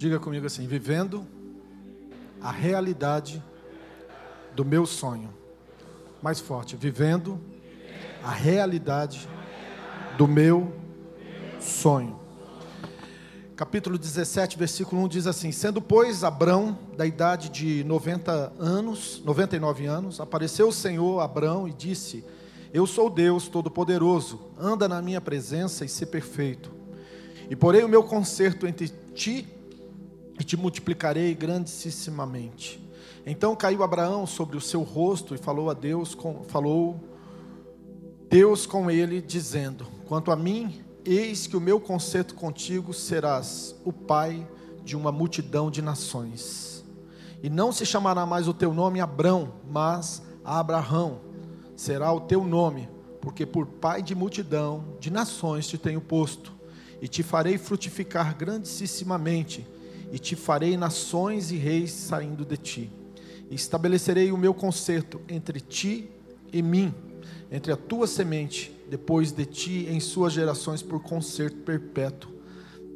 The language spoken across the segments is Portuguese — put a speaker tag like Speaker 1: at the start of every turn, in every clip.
Speaker 1: Diga comigo assim: vivendo a realidade do meu sonho. Mais forte, vivendo a realidade do meu sonho. Capítulo 17, versículo 1 diz assim: Sendo, pois, Abrão da idade de 90 anos, 99 anos, apareceu o Senhor a Abrão e disse: Eu sou Deus Todo-Poderoso, anda na minha presença e se perfeito. E porei o meu conserto entre ti e te multiplicarei grandissimamente. Então caiu Abraão sobre o seu rosto e falou a Deus, com, falou Deus com ele, dizendo: Quanto a mim, eis que o meu conserto contigo serás o pai de uma multidão de nações. E não se chamará mais o teu nome Abrão, mas Abraão será o teu nome, porque por pai de multidão de nações te tenho posto, e te farei frutificar grandissimamente e te farei nações e reis saindo de ti. E estabelecerei o meu conserto entre ti e mim, entre a tua semente, depois de ti, em suas gerações, por conserto perpétuo,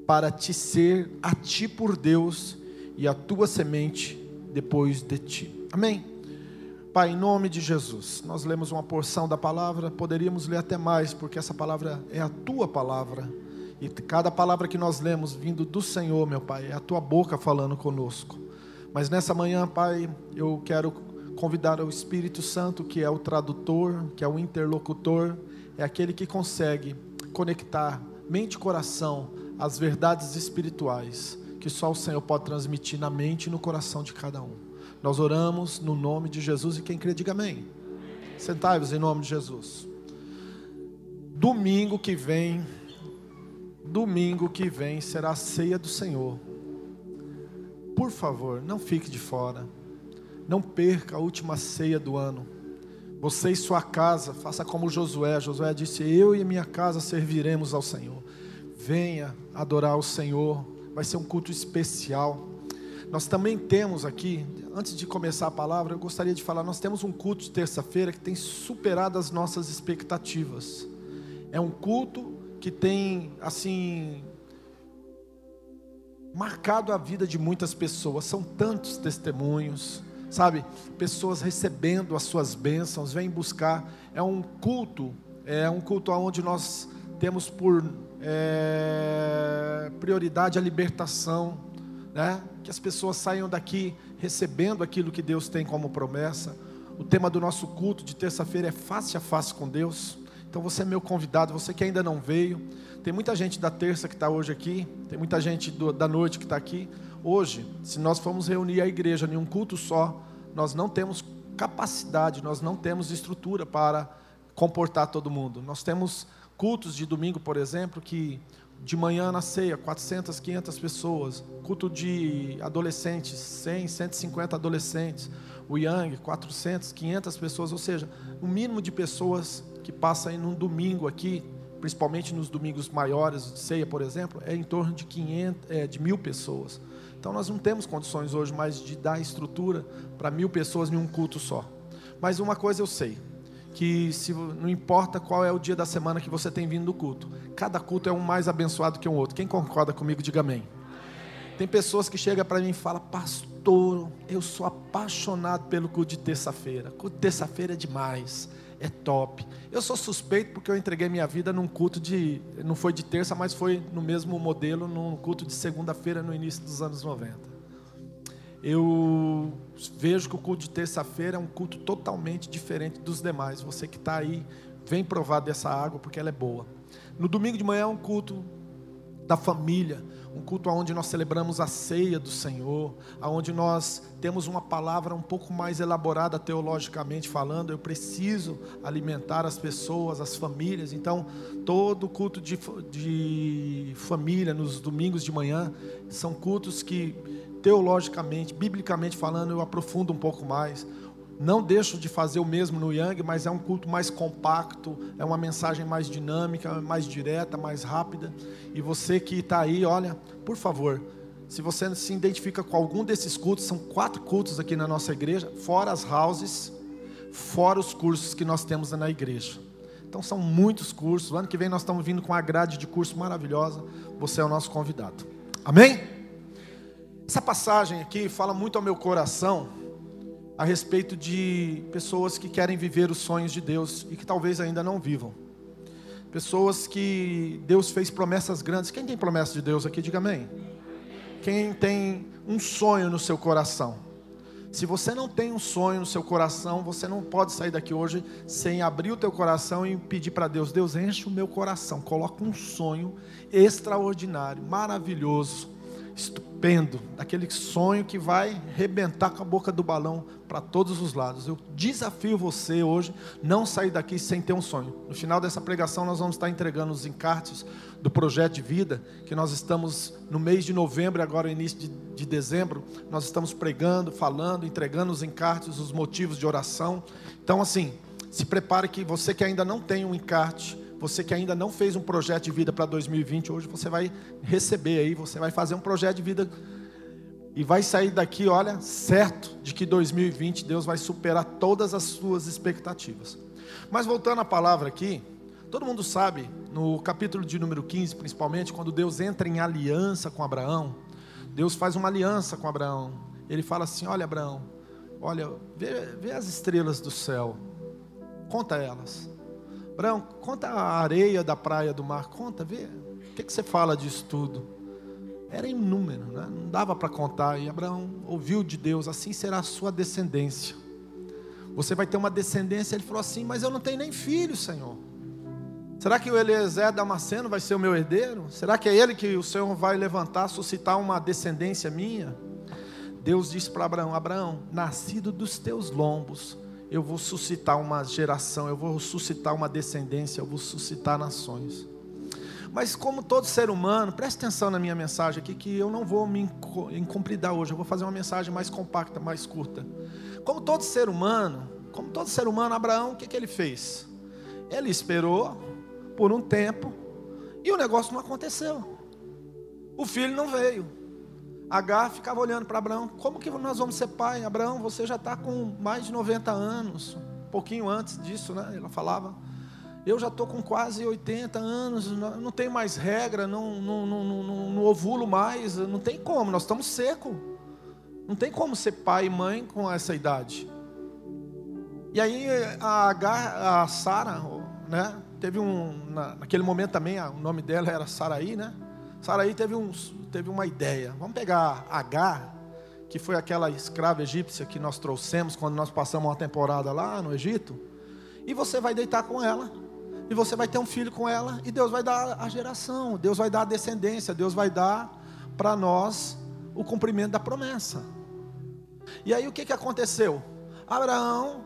Speaker 1: para te ser a ti por Deus e a tua semente depois de ti. Amém. Pai, em nome de Jesus, nós lemos uma porção da palavra, poderíamos ler até mais, porque essa palavra é a tua palavra e cada palavra que nós lemos vindo do Senhor, meu Pai, é a tua boca falando conosco. Mas nessa manhã, Pai, eu quero convidar o Espírito Santo, que é o tradutor, que é o interlocutor, é aquele que consegue conectar mente e coração às verdades espirituais que só o Senhor pode transmitir na mente e no coração de cada um. Nós oramos no nome de Jesus e quem crê, diga amém. Sentai-vos em nome de Jesus. Domingo que vem, Domingo que vem será a ceia do Senhor. Por favor, não fique de fora. Não perca a última ceia do ano. Você e sua casa, faça como Josué. Josué disse: Eu e minha casa serviremos ao Senhor. Venha adorar o Senhor. Vai ser um culto especial. Nós também temos aqui, antes de começar a palavra, eu gostaria de falar: nós temos um culto de terça-feira que tem superado as nossas expectativas. É um culto que tem assim marcado a vida de muitas pessoas. São tantos testemunhos, sabe? Pessoas recebendo as suas bênçãos, vêm buscar. É um culto, é um culto onde nós temos por é, prioridade a libertação, né? Que as pessoas saiam daqui recebendo aquilo que Deus tem como promessa. O tema do nosso culto de terça-feira é face a face com Deus. Então você é meu convidado, você que ainda não veio. Tem muita gente da terça que está hoje aqui, tem muita gente do, da noite que está aqui. Hoje, se nós formos reunir a igreja em um culto só, nós não temos capacidade, nós não temos estrutura para comportar todo mundo. Nós temos cultos de domingo, por exemplo, que de manhã na ceia, 400, 500 pessoas. Culto de adolescentes, 100, 150 adolescentes. O Yang, 400, 500 pessoas. Ou seja, o mínimo de pessoas que passa aí num domingo aqui, principalmente nos domingos maiores, de ceia, por exemplo, é em torno de 500, é, de mil pessoas. Então nós não temos condições hoje mais de dar estrutura para mil pessoas em um culto só. Mas uma coisa eu sei, que se, não importa qual é o dia da semana que você tem vindo do culto, cada culto é um mais abençoado que o um outro. Quem concorda comigo, diga amém. Tem pessoas que chegam para mim e falam, pastor, eu sou apaixonado pelo culto de terça-feira. Culto de terça-feira é demais é top. Eu sou suspeito porque eu entreguei minha vida num culto de. Não foi de terça, mas foi no mesmo modelo, num culto de segunda-feira no início dos anos 90. Eu vejo que o culto de terça-feira é um culto totalmente diferente dos demais. Você que está aí, vem provar dessa água porque ela é boa. No domingo de manhã é um culto da família, um culto onde nós celebramos a ceia do Senhor, onde nós temos uma palavra um pouco mais elaborada teologicamente falando. Eu preciso alimentar as pessoas, as famílias. Então, todo culto de, de família nos domingos de manhã são cultos que teologicamente, biblicamente falando, eu aprofundo um pouco mais. Não deixo de fazer o mesmo no Yang, mas é um culto mais compacto, é uma mensagem mais dinâmica, mais direta, mais rápida. E você que está aí, olha, por favor, se você se identifica com algum desses cultos, são quatro cultos aqui na nossa igreja, fora as houses, fora os cursos que nós temos na igreja. Então são muitos cursos. O ano que vem nós estamos vindo com uma grade de curso maravilhosa. Você é o nosso convidado. Amém? Essa passagem aqui fala muito ao meu coração a respeito de pessoas que querem viver os sonhos de Deus e que talvez ainda não vivam. Pessoas que Deus fez promessas grandes. Quem tem promessa de Deus aqui, diga amém. Quem tem um sonho no seu coração. Se você não tem um sonho no seu coração, você não pode sair daqui hoje sem abrir o teu coração e pedir para Deus: Deus, enche o meu coração, coloca um sonho extraordinário, maravilhoso, estupendo, daquele sonho que vai rebentar com a boca do balão para todos os lados. Eu desafio você hoje não sair daqui sem ter um sonho. No final dessa pregação nós vamos estar entregando os encartes do projeto de vida, que nós estamos no mês de novembro, agora início de, de dezembro, nós estamos pregando, falando, entregando os encartes, os motivos de oração. Então assim, se prepare que você que ainda não tem um encarte, você que ainda não fez um projeto de vida para 2020, hoje você vai receber aí, você vai fazer um projeto de vida e vai sair daqui, olha, certo de que 2020 Deus vai superar todas as suas expectativas. Mas voltando à palavra aqui, todo mundo sabe, no capítulo de número 15, principalmente, quando Deus entra em aliança com Abraão, Deus faz uma aliança com Abraão. Ele fala assim: Olha, Abraão, olha, vê, vê as estrelas do céu, conta elas. Abraão, conta a areia da praia do mar, conta, vê. O que, que você fala disso tudo? Era inúmero, né? não dava para contar. E Abraão ouviu de Deus: assim será a sua descendência. Você vai ter uma descendência. Ele falou assim: Mas eu não tenho nem filho, Senhor. Será que o Eliezer Damasceno vai ser o meu herdeiro? Será que é ele que o Senhor vai levantar, suscitar uma descendência minha? Deus disse para Abraão: Abraão, nascido dos teus lombos, eu vou suscitar uma geração, eu vou suscitar uma descendência, eu vou suscitar nações. Mas como todo ser humano, preste atenção na minha mensagem aqui, que eu não vou me incompridar hoje, eu vou fazer uma mensagem mais compacta, mais curta. Como todo ser humano, como todo ser humano, Abraão, o que, que ele fez? Ele esperou por um tempo e o negócio não aconteceu. O filho não veio. Agar ficava olhando para Abraão: como que nós vamos ser pai? Abraão, você já está com mais de 90 anos, um pouquinho antes disso, né? Ela falava. Eu já estou com quase 80 anos, não tenho mais regra, não, não, não, não, não ovulo mais, não tem como, nós estamos secos. Não tem como ser pai e mãe com essa idade. E aí a a Sara, né? Teve um, naquele momento também, o nome dela era Saraí, né? Saraí teve, teve uma ideia. Vamos pegar Agar, que foi aquela escrava egípcia que nós trouxemos quando nós passamos uma temporada lá no Egito, e você vai deitar com ela, e você vai ter um filho com ela, e Deus vai dar a geração, Deus vai dar a descendência, Deus vai dar para nós o cumprimento da promessa. E aí o que, que aconteceu? Abraão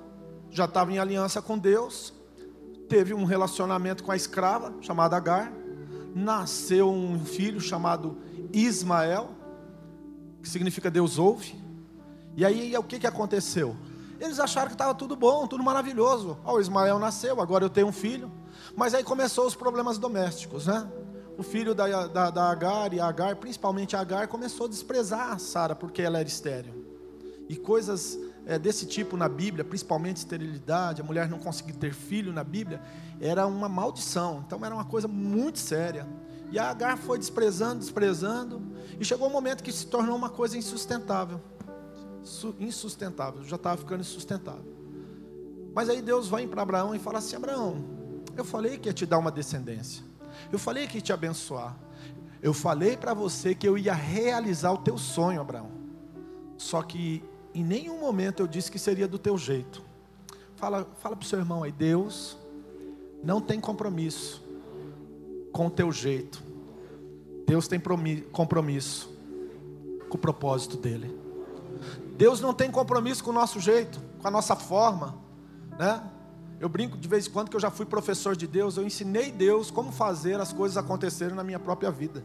Speaker 1: já estava em aliança com Deus, teve um relacionamento com a escrava chamada Agar, nasceu um filho chamado Ismael, que significa Deus ouve. E aí o que, que aconteceu? Eles acharam que estava tudo bom, tudo maravilhoso. Ó, oh, Ismael nasceu, agora eu tenho um filho. Mas aí começou os problemas domésticos, né? O filho da, da, da Agar e Agar, principalmente Agar, começou a desprezar a Sara porque ela era estéril. E coisas é, desse tipo na Bíblia, principalmente esterilidade, a mulher não conseguir ter filho na Bíblia, era uma maldição. Então era uma coisa muito séria. E a Agar foi desprezando, desprezando, e chegou um momento que se tornou uma coisa insustentável. Insustentável, já estava ficando insustentável. Mas aí Deus vem para Abraão e fala assim: Abraão, eu falei que ia te dar uma descendência, eu falei que ia te abençoar, eu falei para você que eu ia realizar o teu sonho, Abraão. Só que em nenhum momento eu disse que seria do teu jeito. Fala, fala para o seu irmão aí, Deus não tem compromisso com o teu jeito. Deus tem compromisso com o propósito dele. Deus não tem compromisso com o nosso jeito, com a nossa forma, né? Eu brinco de vez em quando que eu já fui professor de Deus, eu ensinei Deus como fazer as coisas acontecerem na minha própria vida.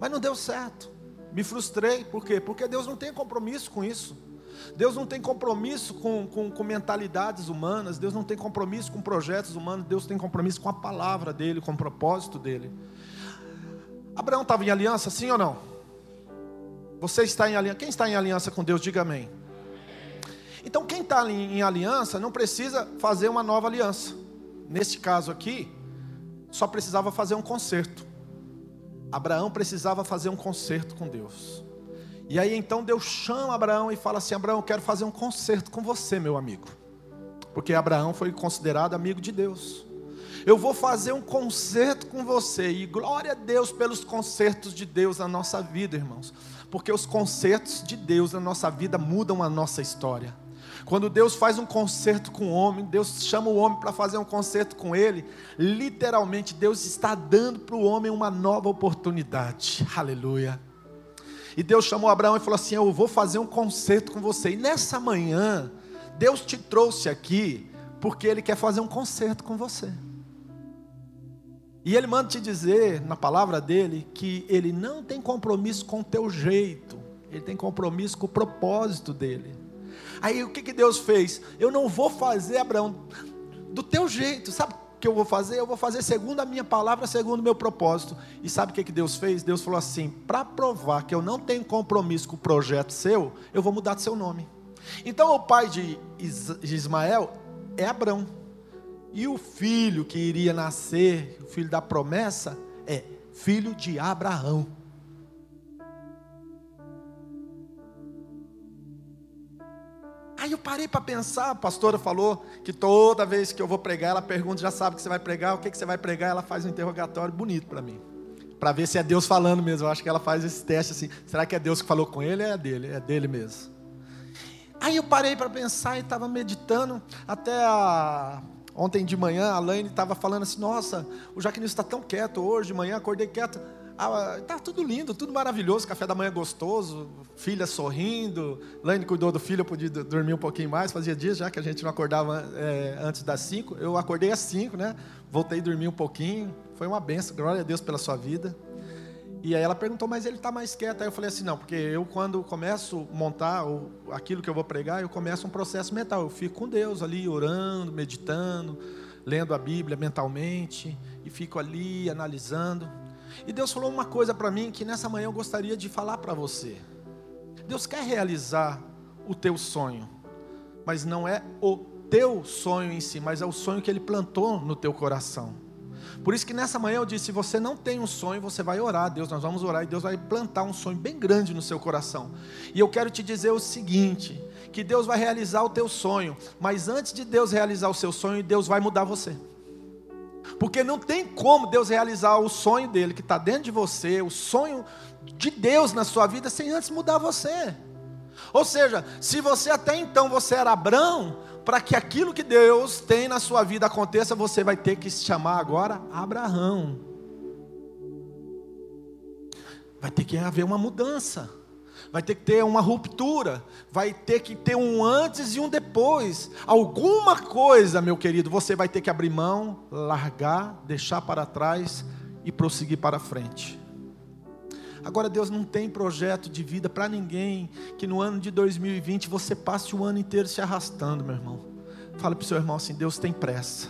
Speaker 1: Mas não deu certo. Me frustrei, por quê? Porque Deus não tem compromisso com isso. Deus não tem compromisso com, com, com, mentalidades humanas, Deus não tem compromisso com projetos humanos, Deus tem compromisso com a palavra dele, com o propósito dele. Abraão estava em aliança, sim ou não? Você está em aliança? Quem está em aliança com Deus, diga amém. Então, quem está em aliança não precisa fazer uma nova aliança. Neste caso aqui, só precisava fazer um conserto. Abraão precisava fazer um conserto com Deus. E aí então Deus chama Abraão e fala assim: Abraão, eu quero fazer um concerto com você, meu amigo. Porque Abraão foi considerado amigo de Deus. Eu vou fazer um concerto com você. E glória a Deus pelos concertos de Deus na nossa vida, irmãos. Porque os concertos de Deus na nossa vida mudam a nossa história. Quando Deus faz um concerto com o homem, Deus chama o homem para fazer um concerto com ele, literalmente Deus está dando para o homem uma nova oportunidade. Aleluia. E Deus chamou Abraão e falou assim: Eu vou fazer um concerto com você. E nessa manhã, Deus te trouxe aqui porque Ele quer fazer um concerto com você. E Ele manda te dizer, na palavra dele, que Ele não tem compromisso com o teu jeito, Ele tem compromisso com o propósito dele. Aí o que, que Deus fez? Eu não vou fazer, Abraão, do teu jeito, sabe que eu vou fazer? Eu vou fazer segundo a minha palavra, segundo o meu propósito. E sabe o que, que Deus fez? Deus falou assim: para provar que eu não tenho compromisso com o projeto seu, eu vou mudar de seu nome. Então o pai de Ismael é Abraão. E o filho que iria nascer, o filho da promessa, é filho de Abraão. Aí eu parei para pensar, a pastora falou que toda vez que eu vou pregar, ela pergunta, já sabe que você vai pregar, o que, que você vai pregar, ela faz um interrogatório bonito para mim. Para ver se é Deus falando mesmo. Eu acho que ela faz esse teste assim. Será que é Deus que falou com ele? É dele, é dele mesmo. Aí eu parei para pensar e estava meditando. Até a... ontem de manhã a Laine estava falando assim: Nossa, o Jaquinil está tão quieto hoje de manhã, acordei quieto. Ah, tá tudo lindo, tudo maravilhoso, café da manhã gostoso, filha sorrindo. Laine cuidou do filho, eu podia dormir um pouquinho mais. Fazia dias já que a gente não acordava é, antes das cinco. Eu acordei às cinco, né? Voltei a dormir um pouquinho. Foi uma benção, glória a Deus pela sua vida. E aí ela perguntou, mas ele está mais quieto. Aí eu falei assim, não, porque eu quando começo a montar o, aquilo que eu vou pregar, eu começo um processo mental. Eu fico com Deus ali, orando, meditando, lendo a Bíblia mentalmente, e fico ali analisando. E Deus falou uma coisa para mim que nessa manhã eu gostaria de falar para você. Deus quer realizar o teu sonho, mas não é o teu sonho em si, mas é o sonho que Ele plantou no teu coração. Por isso que nessa manhã eu disse: se você não tem um sonho, você vai orar. Deus, nós vamos orar e Deus vai plantar um sonho bem grande no seu coração. E eu quero te dizer o seguinte: que Deus vai realizar o teu sonho, mas antes de Deus realizar o seu sonho, Deus vai mudar você. Porque não tem como Deus realizar o sonho dele que está dentro de você, o sonho de Deus na sua vida, sem antes mudar você. Ou seja, se você até então você era Abraão, para que aquilo que Deus tem na sua vida aconteça, você vai ter que se chamar agora Abraão. Vai ter que haver uma mudança vai ter que ter uma ruptura, vai ter que ter um antes e um depois. Alguma coisa, meu querido, você vai ter que abrir mão, largar, deixar para trás e prosseguir para frente. Agora, Deus não tem projeto de vida para ninguém que no ano de 2020 você passe o ano inteiro se arrastando, meu irmão. Fala para o seu irmão assim: Deus tem pressa.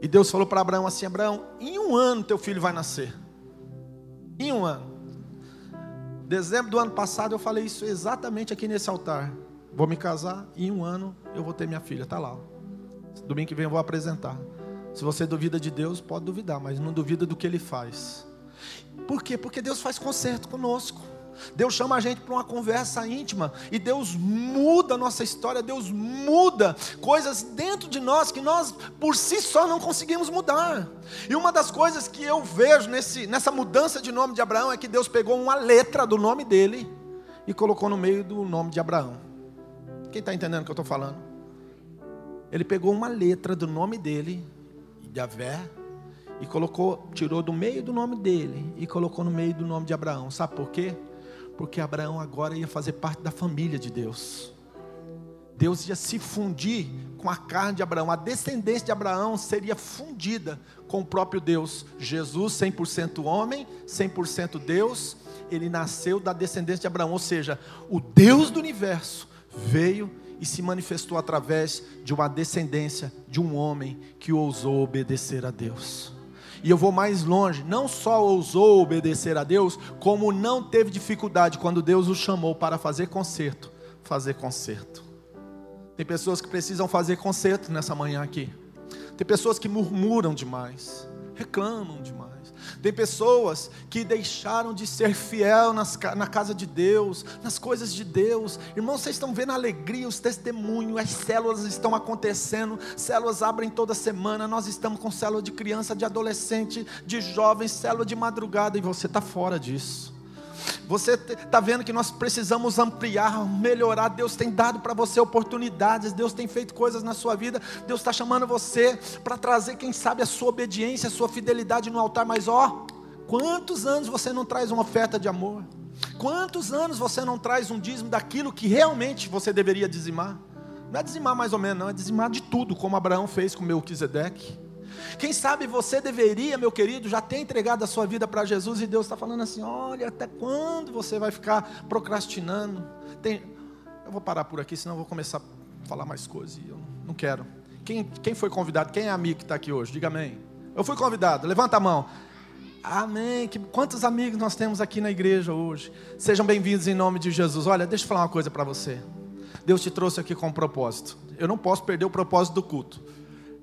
Speaker 1: E Deus falou para Abraão assim: Abraão, em um ano teu filho vai nascer. Em um ano. Dezembro do ano passado eu falei isso exatamente aqui nesse altar. Vou me casar e em um ano eu vou ter minha filha. Está lá. Domingo que vem eu vou apresentar. Se você duvida de Deus, pode duvidar, mas não duvida do que Ele faz. Por quê? Porque Deus faz conserto conosco. Deus chama a gente para uma conversa íntima e Deus muda a nossa história, Deus muda coisas dentro de nós que nós por si só não conseguimos mudar. E uma das coisas que eu vejo nesse, nessa mudança de nome de Abraão é que Deus pegou uma letra do nome dele e colocou no meio do nome de Abraão. Quem está entendendo o que eu estou falando? Ele pegou uma letra do nome dele, Yahvé, e colocou, tirou do meio do nome dele e colocou no meio do nome de Abraão. Sabe por quê? Porque Abraão agora ia fazer parte da família de Deus. Deus ia se fundir com a carne de Abraão, a descendência de Abraão seria fundida com o próprio Deus. Jesus, 100% homem, 100% Deus, ele nasceu da descendência de Abraão, ou seja, o Deus do universo veio e se manifestou através de uma descendência de um homem que ousou obedecer a Deus. E eu vou mais longe, não só ousou obedecer a Deus, como não teve dificuldade quando Deus o chamou para fazer conserto, fazer conserto. Tem pessoas que precisam fazer conserto nessa manhã aqui. Tem pessoas que murmuram demais, reclamam demais. Tem pessoas que deixaram de ser fiel nas, na casa de Deus, nas coisas de Deus. Irmãos, vocês estão vendo a alegria, os testemunhos, as células estão acontecendo, células abrem toda semana. Nós estamos com célula de criança, de adolescente, de jovens, célula de madrugada, e você está fora disso. Você está vendo que nós precisamos ampliar, melhorar. Deus tem dado para você oportunidades, Deus tem feito coisas na sua vida. Deus está chamando você para trazer, quem sabe, a sua obediência, a sua fidelidade no altar. Mas ó, quantos anos você não traz uma oferta de amor? Quantos anos você não traz um dízimo daquilo que realmente você deveria dizimar? Não é dizimar mais ou menos, não, é dizimar de tudo, como Abraão fez com Melquisedeque. Quem sabe você deveria, meu querido, já ter entregado a sua vida para Jesus e Deus está falando assim: olha, até quando você vai ficar procrastinando? Tem... Eu vou parar por aqui, senão eu vou começar a falar mais coisas e eu não quero. Quem, quem foi convidado? Quem é amigo que está aqui hoje? Diga amém. Eu fui convidado, levanta a mão. Amém. Que, quantos amigos nós temos aqui na igreja hoje? Sejam bem-vindos em nome de Jesus. Olha, deixa eu falar uma coisa para você. Deus te trouxe aqui com um propósito. Eu não posso perder o propósito do culto.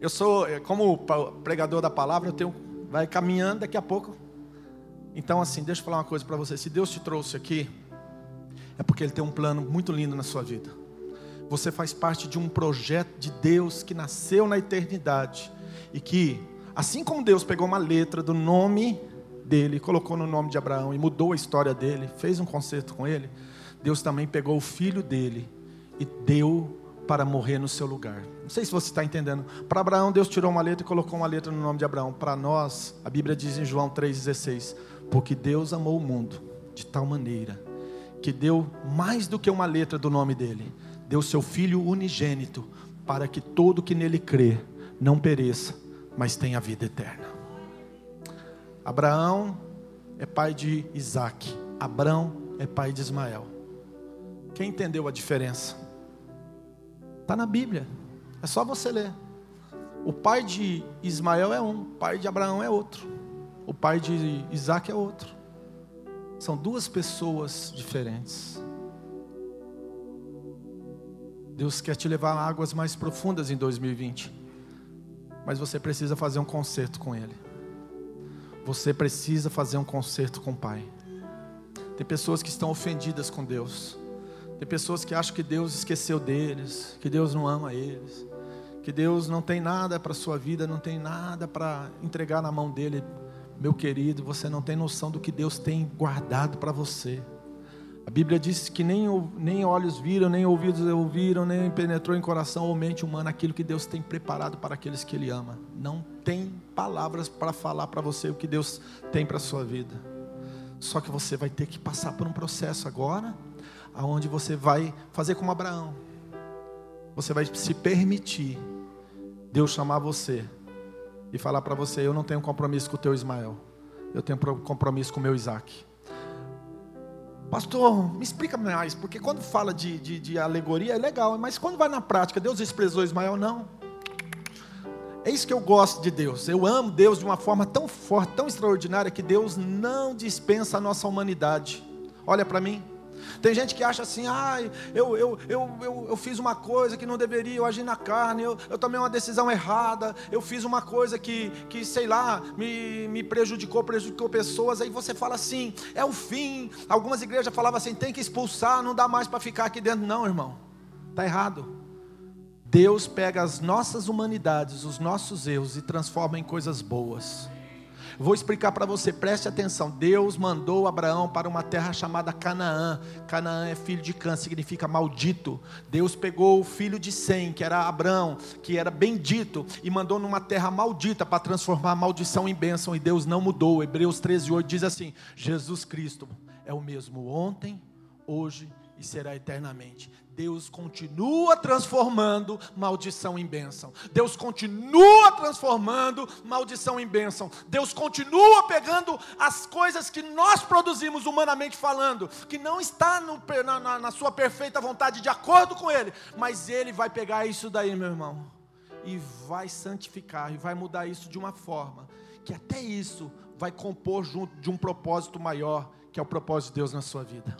Speaker 1: Eu sou, é, como pregador da palavra, eu tenho, vai caminhando daqui a pouco. Então, assim, deixa eu falar uma coisa para você. Se Deus te trouxe aqui, é porque Ele tem um plano muito lindo na sua vida. Você faz parte de um projeto de Deus que nasceu na eternidade e que, assim como Deus pegou uma letra do nome dele, colocou no nome de Abraão e mudou a história dele, fez um concerto com ele, Deus também pegou o filho dele e deu para morrer no seu lugar. Não sei se você está entendendo. Para Abraão, Deus tirou uma letra e colocou uma letra no nome de Abraão. Para nós, a Bíblia diz em João 3,16: Porque Deus amou o mundo de tal maneira que deu mais do que uma letra do nome dele, deu seu Filho unigênito, para que todo que nele crê não pereça, mas tenha vida eterna. Abraão é pai de Isaac, Abraão é pai de Ismael. Quem entendeu a diferença? Está na Bíblia. É só você ler. O pai de Ismael é um, o pai de Abraão é outro. O pai de Isaac é outro. São duas pessoas diferentes. Deus quer te levar a águas mais profundas em 2020. Mas você precisa fazer um concerto com Ele. Você precisa fazer um concerto com o Pai. Tem pessoas que estão ofendidas com Deus. Tem pessoas que acham que Deus esqueceu deles, que Deus não ama eles, que Deus não tem nada para a sua vida, não tem nada para entregar na mão dele. Meu querido, você não tem noção do que Deus tem guardado para você. A Bíblia diz que nem, nem olhos viram, nem ouvidos ouviram, nem penetrou em coração ou mente humana aquilo que Deus tem preparado para aqueles que Ele ama. Não tem palavras para falar para você o que Deus tem para a sua vida. Só que você vai ter que passar por um processo agora aonde você vai fazer como Abraão. Você vai se permitir Deus chamar você e falar para você: Eu não tenho compromisso com o teu Ismael, eu tenho compromisso com o meu Isaac. Pastor, me explica mais, porque quando fala de, de, de alegoria é legal, mas quando vai na prática, Deus desprezou Ismael? Não. É isso que eu gosto de Deus. Eu amo Deus de uma forma tão forte, tão extraordinária, que Deus não dispensa a nossa humanidade. Olha para mim. Tem gente que acha assim, ah, eu, eu, eu, eu, eu fiz uma coisa que não deveria, eu agi na carne, eu, eu tomei uma decisão errada, eu fiz uma coisa que, que sei lá, me, me prejudicou, prejudicou pessoas. Aí você fala assim, é o fim. Algumas igrejas falavam assim, tem que expulsar, não dá mais para ficar aqui dentro. Não, irmão, está errado. Deus pega as nossas humanidades, os nossos erros e transforma em coisas boas. Vou explicar para você, preste atenção. Deus mandou Abraão para uma terra chamada Canaã. Canaã é filho de Cã, significa maldito. Deus pegou o filho de Sem, que era Abraão, que era bendito, e mandou numa terra maldita para transformar a maldição em bênção. E Deus não mudou. Hebreus 13:8 diz assim: Jesus Cristo é o mesmo ontem, hoje e será eternamente. Deus continua transformando maldição em bênção. Deus continua transformando maldição em bênção. Deus continua pegando as coisas que nós produzimos humanamente falando, que não está no, na, na sua perfeita vontade, de acordo com Ele, mas Ele vai pegar isso daí, meu irmão, e vai santificar, e vai mudar isso de uma forma que até isso vai compor junto de um propósito maior, que é o propósito de Deus na sua vida.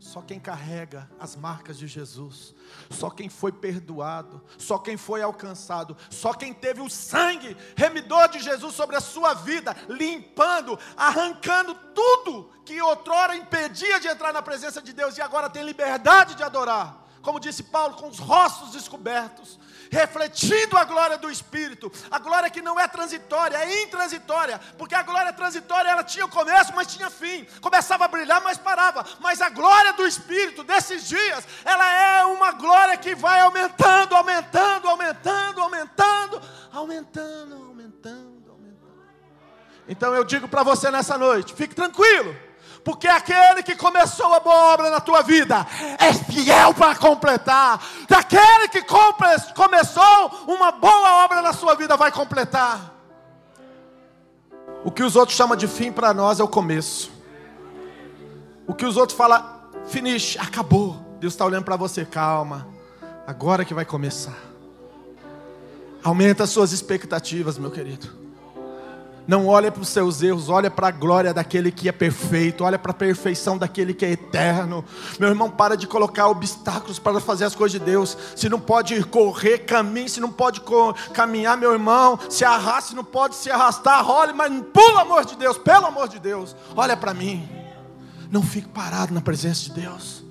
Speaker 1: Só quem carrega as marcas de Jesus, só quem foi perdoado, só quem foi alcançado, só quem teve o sangue remidor de Jesus sobre a sua vida, limpando, arrancando tudo que outrora impedia de entrar na presença de Deus e agora tem liberdade de adorar. Como disse Paulo, com os rostos descobertos, refletindo a glória do Espírito, a glória que não é transitória, é intransitória, porque a glória transitória ela tinha começo, mas tinha fim, começava a brilhar, mas parava, mas a glória do Espírito desses dias, ela é uma glória que vai aumentando, aumentando, aumentando, aumentando, aumentando, aumentando, aumentando. Então eu digo para você nessa noite, fique tranquilo porque aquele que começou a boa obra na tua vida é fiel para completar. Daquele que começou uma boa obra na sua vida vai completar. O que os outros chamam de fim para nós é o começo. O que os outros falam, finish, acabou. Deus está olhando para você, calma. Agora que vai começar. Aumenta as suas expectativas, meu querido. Não olha para os seus erros, olha para a glória daquele que é perfeito, olha para a perfeição daquele que é eterno. Meu irmão, para de colocar obstáculos para fazer as coisas de Deus. Se não pode correr, caminhe. Se não pode caminhar, meu irmão, se arraste, não pode se arrastar, role, mas pelo amor de Deus, pelo amor de Deus, olha para mim. Não fique parado na presença de Deus.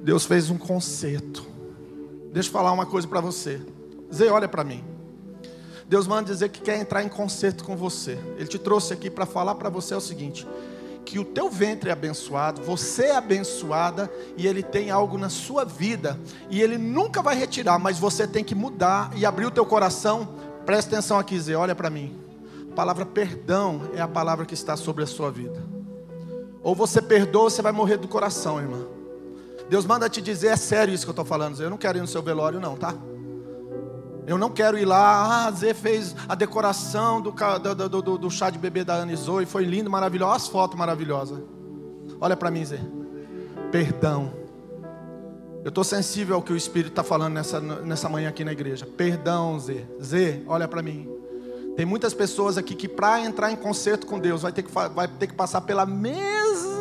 Speaker 1: Deus fez um conserto. Deixa eu falar uma coisa para você. Zé, olha para mim. Deus manda dizer que quer entrar em concerto com você. Ele te trouxe aqui para falar para você o seguinte: que o teu ventre é abençoado, você é abençoada e ele tem algo na sua vida e ele nunca vai retirar, mas você tem que mudar e abrir o teu coração. Presta atenção aqui, Zé, olha para mim. A palavra perdão é a palavra que está sobre a sua vida. Ou você perdoa, ou você vai morrer do coração, irmã. Deus manda te dizer, é sério isso que eu estou falando, Zé. Eu não quero ir no seu velório, não, tá? Eu não quero ir lá, ah, Zé fez a decoração do, do, do, do chá de bebê da Ana Zoe, foi lindo, maravilhoso, olha as fotos maravilhosas. Olha para mim, Zé. Perdão. Eu estou sensível ao que o Espírito está falando nessa, nessa manhã aqui na igreja. Perdão, Zé. Zé, olha para mim. Tem muitas pessoas aqui que para entrar em concerto com Deus vai ter que, vai ter que passar pela mesma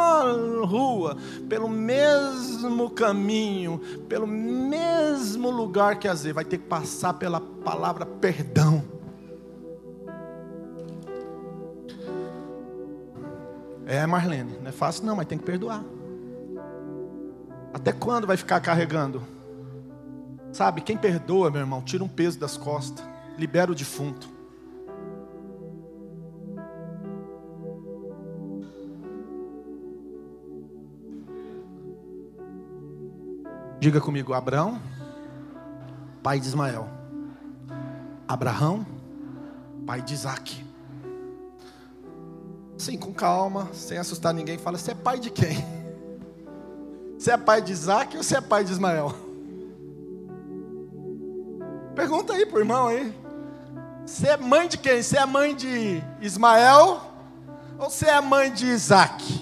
Speaker 1: mesma rua, pelo mesmo caminho, pelo mesmo lugar que vezes vai ter que passar pela palavra perdão. É, Marlene, não é fácil não, mas tem que perdoar. Até quando vai ficar carregando? Sabe, quem perdoa, meu irmão, tira um peso das costas, libera o defunto. Diga comigo, Abraão, pai de Ismael. Abraão, pai de Isaac. Sim, com calma, sem assustar ninguém, fala: Você é pai de quem? Você é pai de Isaac ou você é pai de Ismael? Pergunta aí pro irmão aí. Você é mãe de quem? Você é mãe de Ismael ou você é mãe de Isaac?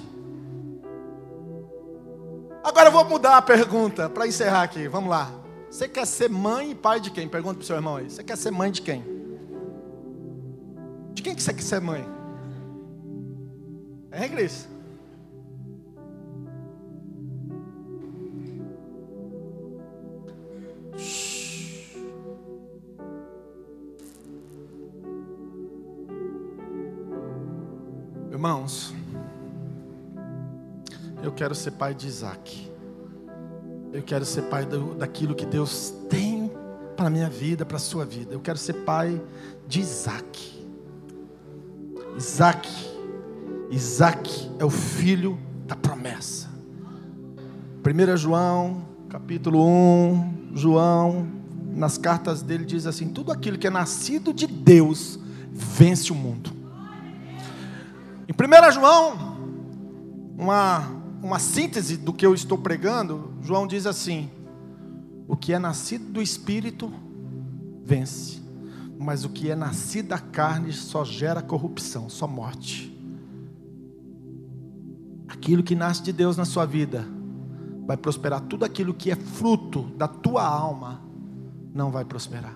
Speaker 1: Agora eu vou mudar a pergunta para encerrar aqui. Vamos lá. Você quer ser mãe e pai de quem? Pergunta para o seu irmão aí. Você quer ser mãe de quem? De quem que você quer ser mãe? É, Cris? Irmãos, eu quero ser pai de Isaac. Eu quero ser pai do, daquilo que Deus tem para a minha vida, para a sua vida. Eu quero ser pai de Isaac. Isaac. Isaac é o filho da promessa. 1 João, capítulo 1, João, nas cartas dele diz assim: tudo aquilo que é nascido de Deus vence o mundo. Em 1 João, uma uma síntese do que eu estou pregando, João diz assim: o que é nascido do espírito vence, mas o que é nascido da carne só gera corrupção, só morte. Aquilo que nasce de Deus na sua vida vai prosperar, tudo aquilo que é fruto da tua alma não vai prosperar.